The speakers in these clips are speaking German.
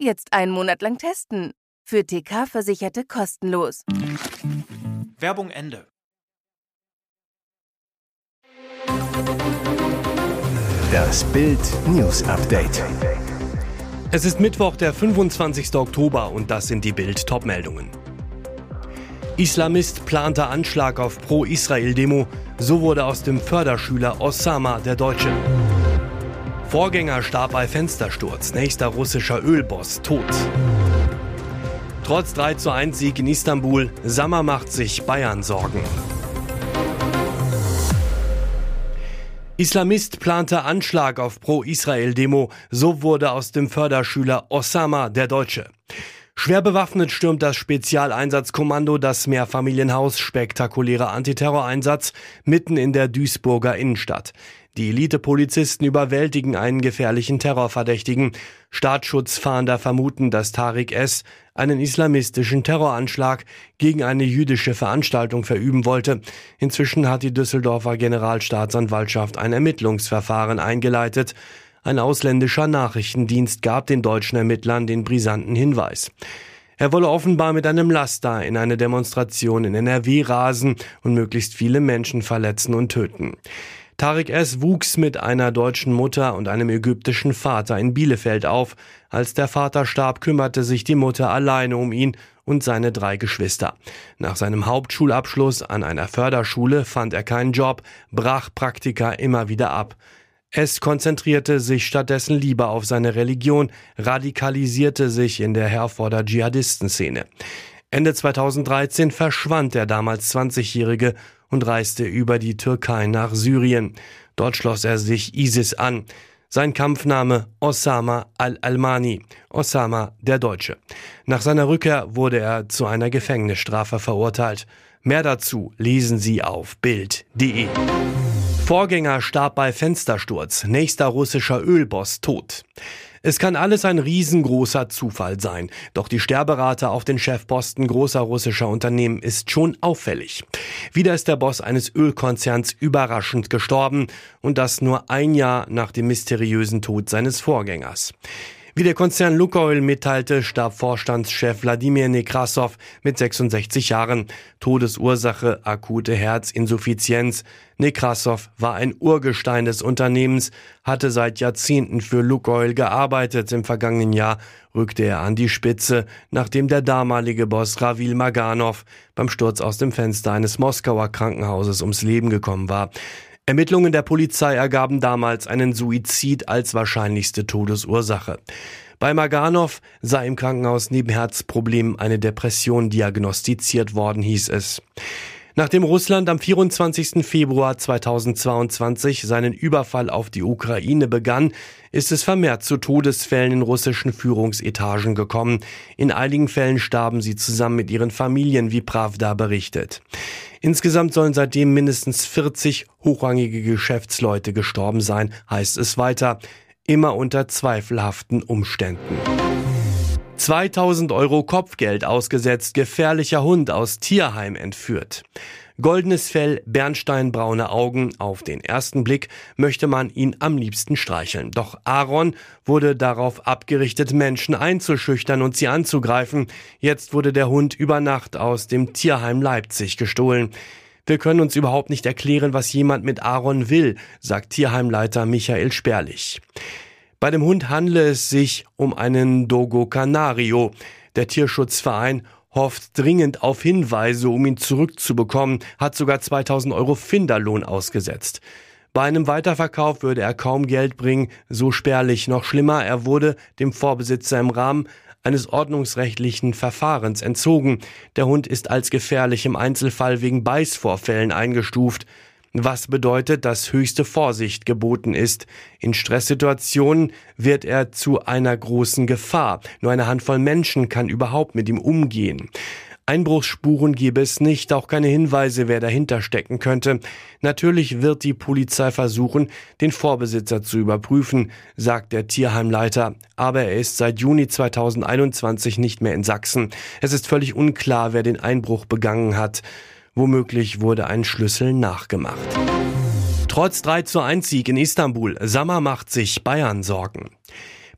Jetzt einen Monat lang testen. Für TK-Versicherte kostenlos. Werbung Ende. Das Bild News Update. Es ist Mittwoch, der 25. Oktober und das sind die Bild Topmeldungen. Islamist plante Anschlag auf Pro-Israel-Demo, so wurde aus dem Förderschüler Osama der Deutsche. Vorgänger starb bei Fenstersturz, nächster russischer Ölboss tot. Trotz 3 zu 1 Sieg in Istanbul, Sammer macht sich Bayern Sorgen. Islamist plante Anschlag auf Pro-Israel-Demo, so wurde aus dem Förderschüler Osama der Deutsche. Schwer bewaffnet stürmt das Spezialeinsatzkommando das Mehrfamilienhaus, spektakulärer Antiterroreinsatz mitten in der Duisburger Innenstadt. Die Elite-Polizisten überwältigen einen gefährlichen Terrorverdächtigen. Staatsschutzfahnder vermuten, dass Tariq S. einen islamistischen Terroranschlag gegen eine jüdische Veranstaltung verüben wollte. Inzwischen hat die Düsseldorfer Generalstaatsanwaltschaft ein Ermittlungsverfahren eingeleitet. Ein ausländischer Nachrichtendienst gab den deutschen Ermittlern den brisanten Hinweis. Er wolle offenbar mit einem Laster in eine Demonstration in NRW rasen und möglichst viele Menschen verletzen und töten. Tarek S. wuchs mit einer deutschen Mutter und einem ägyptischen Vater in Bielefeld auf. Als der Vater starb, kümmerte sich die Mutter alleine um ihn und seine drei Geschwister. Nach seinem Hauptschulabschluss an einer Förderschule fand er keinen Job, brach Praktika immer wieder ab. Es konzentrierte sich stattdessen lieber auf seine Religion, radikalisierte sich in der Herforder Dschihadistenszene. Ende 2013 verschwand der damals 20-Jährige und reiste über die Türkei nach Syrien. Dort schloss er sich ISIS an. Sein Kampfname Osama al-Almani, Osama der Deutsche. Nach seiner Rückkehr wurde er zu einer Gefängnisstrafe verurteilt. Mehr dazu lesen Sie auf Bild.de. Vorgänger starb bei Fenstersturz, nächster russischer Ölboss tot. Es kann alles ein riesengroßer Zufall sein, doch die Sterberate auf den Chefposten großer russischer Unternehmen ist schon auffällig. Wieder ist der Boss eines Ölkonzerns überraschend gestorben und das nur ein Jahr nach dem mysteriösen Tod seines Vorgängers. Wie der Konzern Lukoil mitteilte, starb Vorstandschef Wladimir Nekrasov mit 66 Jahren. Todesursache akute Herzinsuffizienz. Nekrasov war ein Urgestein des Unternehmens, hatte seit Jahrzehnten für Lukoil gearbeitet. Im vergangenen Jahr rückte er an die Spitze, nachdem der damalige Boss Ravil Maganov beim Sturz aus dem Fenster eines Moskauer Krankenhauses ums Leben gekommen war. Ermittlungen der Polizei ergaben damals einen Suizid als wahrscheinlichste Todesursache. Bei Maganov sei im Krankenhaus neben Herzproblemen eine Depression diagnostiziert worden, hieß es. Nachdem Russland am 24. Februar 2022 seinen Überfall auf die Ukraine begann, ist es vermehrt zu Todesfällen in russischen Führungsetagen gekommen. In einigen Fällen starben sie zusammen mit ihren Familien, wie Pravda berichtet. Insgesamt sollen seitdem mindestens 40 hochrangige Geschäftsleute gestorben sein, heißt es weiter, immer unter zweifelhaften Umständen. 2000 Euro Kopfgeld ausgesetzt, gefährlicher Hund aus Tierheim entführt. Goldenes Fell, bernsteinbraune Augen, auf den ersten Blick möchte man ihn am liebsten streicheln. Doch Aaron wurde darauf abgerichtet, Menschen einzuschüchtern und sie anzugreifen. Jetzt wurde der Hund über Nacht aus dem Tierheim Leipzig gestohlen. Wir können uns überhaupt nicht erklären, was jemand mit Aaron will, sagt Tierheimleiter Michael Sperlich. Bei dem Hund handle es sich um einen Dogo Canario. Der Tierschutzverein hofft dringend auf Hinweise, um ihn zurückzubekommen, hat sogar 2000 Euro Finderlohn ausgesetzt. Bei einem Weiterverkauf würde er kaum Geld bringen, so spärlich. Noch schlimmer, er wurde dem Vorbesitzer im Rahmen eines ordnungsrechtlichen Verfahrens entzogen. Der Hund ist als gefährlich im Einzelfall wegen Beißvorfällen eingestuft. Was bedeutet, dass höchste Vorsicht geboten ist. In Stresssituationen wird er zu einer großen Gefahr. Nur eine Handvoll Menschen kann überhaupt mit ihm umgehen. Einbruchsspuren gebe es nicht, auch keine Hinweise, wer dahinter stecken könnte. Natürlich wird die Polizei versuchen, den Vorbesitzer zu überprüfen, sagt der Tierheimleiter. Aber er ist seit Juni 2021 nicht mehr in Sachsen. Es ist völlig unklar, wer den Einbruch begangen hat. Womöglich wurde ein Schlüssel nachgemacht. Trotz 3 zu 1 Sieg in Istanbul, Sammer macht sich Bayern Sorgen.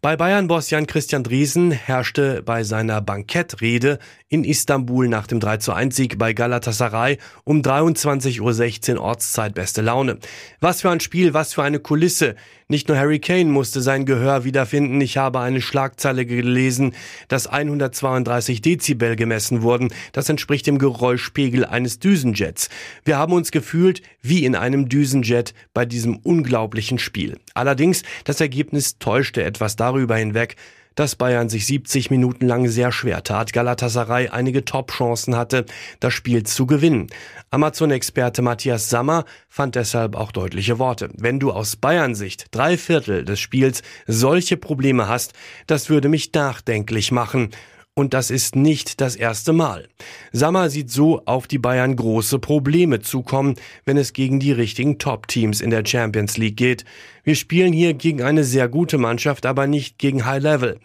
Bei Bayern-Boss Jan Christian Driesen herrschte bei seiner Bankettrede in Istanbul nach dem 3 zu 1 Sieg bei Galatasaray um 23.16 Uhr Ortszeit beste Laune. Was für ein Spiel, was für eine Kulisse. Nicht nur Harry Kane musste sein Gehör wiederfinden. Ich habe eine Schlagzeile gelesen, dass 132 Dezibel gemessen wurden. Das entspricht dem Geräuschpegel eines Düsenjets. Wir haben uns gefühlt wie in einem Düsenjet bei diesem unglaublichen Spiel. Allerdings, das Ergebnis täuschte etwas darüber hinweg, dass Bayern sich 70 Minuten lang sehr schwer tat, Galatasaray einige Top-Chancen hatte, das Spiel zu gewinnen. Amazon-Experte Matthias Sammer fand deshalb auch deutliche Worte. Wenn du aus Bayern-Sicht drei Viertel des Spiels solche Probleme hast, das würde mich nachdenklich machen. Und das ist nicht das erste Mal. Sammer sieht so auf die Bayern große Probleme zukommen, wenn es gegen die richtigen Top-Teams in der Champions League geht. Wir spielen hier gegen eine sehr gute Mannschaft, aber nicht gegen High Level.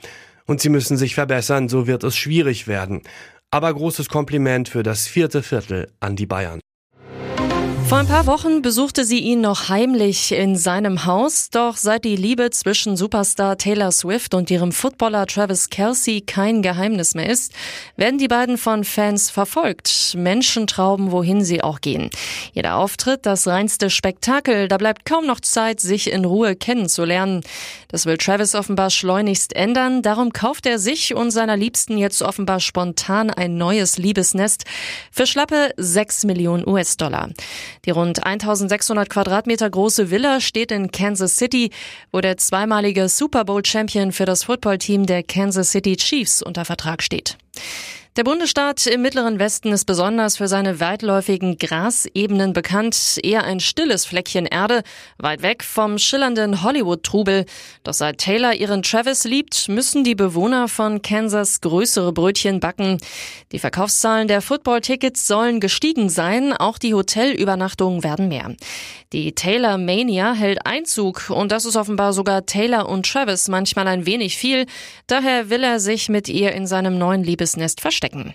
Und sie müssen sich verbessern, so wird es schwierig werden. Aber großes Kompliment für das vierte Viertel an die Bayern. Vor ein paar Wochen besuchte sie ihn noch heimlich in seinem Haus, doch seit die Liebe zwischen Superstar Taylor Swift und ihrem Footballer Travis Kelsey kein Geheimnis mehr ist, werden die beiden von Fans verfolgt. Menschen trauben, wohin sie auch gehen. Jeder Auftritt, das reinste Spektakel, da bleibt kaum noch Zeit, sich in Ruhe kennenzulernen. Das will Travis offenbar schleunigst ändern, darum kauft er sich und seiner Liebsten jetzt offenbar spontan ein neues Liebesnest für schlappe 6 Millionen US-Dollar. Die rund 1600 Quadratmeter große Villa steht in Kansas City, wo der zweimalige Super Bowl Champion für das Footballteam der Kansas City Chiefs unter Vertrag steht. Der Bundesstaat im Mittleren Westen ist besonders für seine weitläufigen Grasebenen bekannt, eher ein stilles Fleckchen Erde, weit weg vom schillernden Hollywood-Trubel. Doch seit Taylor ihren Travis liebt, müssen die Bewohner von Kansas größere Brötchen backen. Die Verkaufszahlen der Football-Tickets sollen gestiegen sein, auch die Hotelübernachtungen werden mehr. Die Taylor Mania hält Einzug und das ist offenbar sogar Taylor und Travis manchmal ein wenig viel. Daher will er sich mit ihr in seinem neuen Liebesnest verstecken verstecken.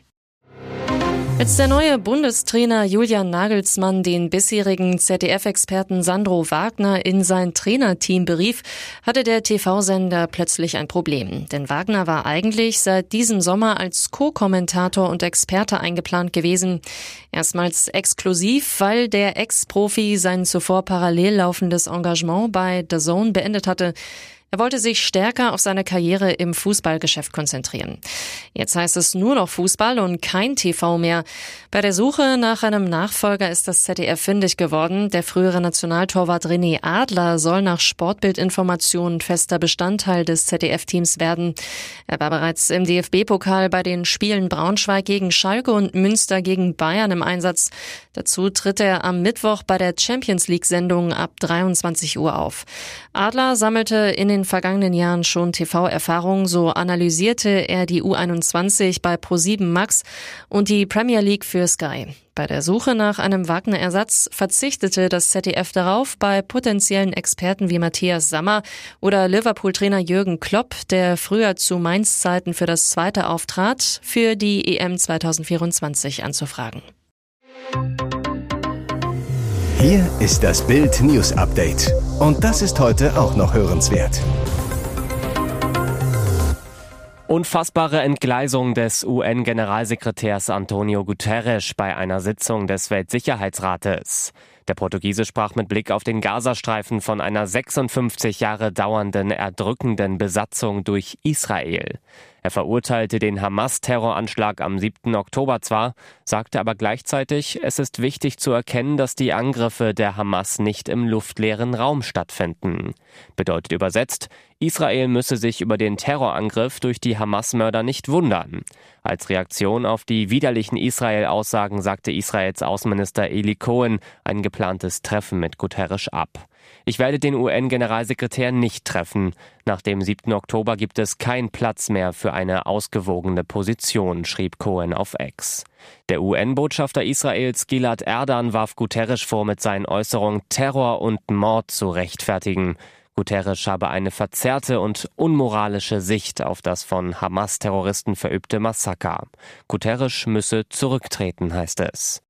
Als der neue Bundestrainer Julian Nagelsmann den bisherigen ZDF-Experten Sandro Wagner in sein Trainerteam berief, hatte der TV-Sender plötzlich ein Problem. Denn Wagner war eigentlich seit diesem Sommer als Co-Kommentator und Experte eingeplant gewesen. Erstmals exklusiv, weil der Ex-Profi sein zuvor parallel laufendes Engagement bei The Zone beendet hatte. Er wollte sich stärker auf seine Karriere im Fußballgeschäft konzentrieren. Jetzt heißt es nur noch Fußball und kein TV mehr. Bei der Suche nach einem Nachfolger ist das ZDF fündig geworden. Der frühere Nationaltorwart René Adler soll nach Sportbildinformationen fester Bestandteil des ZDF-Teams werden. Er war bereits im DFB-Pokal bei den Spielen Braunschweig gegen Schalke und Münster gegen Bayern im Einsatz. Dazu tritt er am Mittwoch bei der Champions League-Sendung ab 23 Uhr auf. Adler sammelte in den vergangenen Jahren schon TV-Erfahrung, so analysierte er die U21 bei Pro7 Max und die Premier League für Sky. Bei der Suche nach einem Wagner-Ersatz verzichtete das ZDF darauf, bei potenziellen Experten wie Matthias Sammer oder Liverpool-Trainer Jürgen Klopp, der früher zu Mainz-Zeiten für das zweite auftrat, für die EM 2024 anzufragen. Hier ist das Bild News Update. Und das ist heute auch noch hörenswert. Unfassbare Entgleisung des UN-Generalsekretärs Antonio Guterres bei einer Sitzung des Weltsicherheitsrates. Der Portugiese sprach mit Blick auf den Gazastreifen von einer 56 Jahre dauernden erdrückenden Besatzung durch Israel. Er verurteilte den Hamas-Terroranschlag am 7. Oktober zwar, sagte aber gleichzeitig, es ist wichtig zu erkennen, dass die Angriffe der Hamas nicht im luftleeren Raum stattfinden. Bedeutet übersetzt, Israel müsse sich über den Terrorangriff durch die Hamas-Mörder nicht wundern. Als Reaktion auf die widerlichen Israel-Aussagen sagte Israels Außenminister Eli Cohen ein geplantes Treffen mit Guterres ab. Ich werde den UN-Generalsekretär nicht treffen. Nach dem 7. Oktober gibt es keinen Platz mehr für eine ausgewogene Position, schrieb Cohen auf X. Der UN-Botschafter Israels Gilad Erdan warf Guterres vor, mit seinen Äußerungen Terror und Mord zu rechtfertigen. Guterres habe eine verzerrte und unmoralische Sicht auf das von Hamas-Terroristen verübte Massaker. Guterres müsse zurücktreten, heißt es.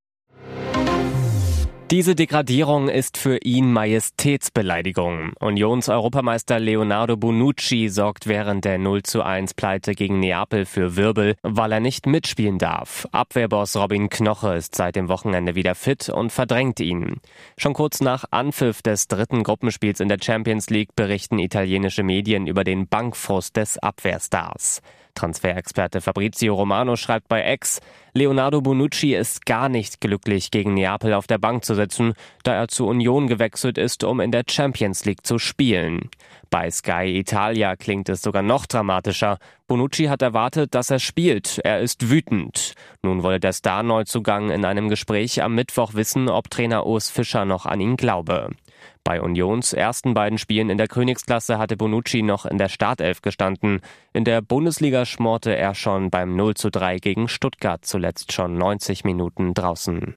Diese Degradierung ist für ihn Majestätsbeleidigung. Unions-Europameister Leonardo Bonucci sorgt während der 0 zu 1 Pleite gegen Neapel für Wirbel, weil er nicht mitspielen darf. Abwehrboss Robin Knoche ist seit dem Wochenende wieder fit und verdrängt ihn. Schon kurz nach Anpfiff des dritten Gruppenspiels in der Champions League berichten italienische Medien über den Bankfrust des Abwehrstars. Transferexperte Fabrizio Romano schreibt bei Ex, Leonardo Bonucci ist gar nicht glücklich, gegen Neapel auf der Bank zu sitzen, da er zu Union gewechselt ist, um in der Champions League zu spielen. Bei Sky Italia klingt es sogar noch dramatischer. Bonucci hat erwartet, dass er spielt. Er ist wütend. Nun wolle der Star-Neuzugang in einem Gespräch am Mittwoch wissen, ob Trainer Urs Fischer noch an ihn glaube. Bei Unions ersten beiden Spielen in der Königsklasse hatte Bonucci noch in der Startelf gestanden. In der Bundesliga schmorte er schon beim 0 zu 3 gegen Stuttgart zuletzt schon 90 Minuten draußen.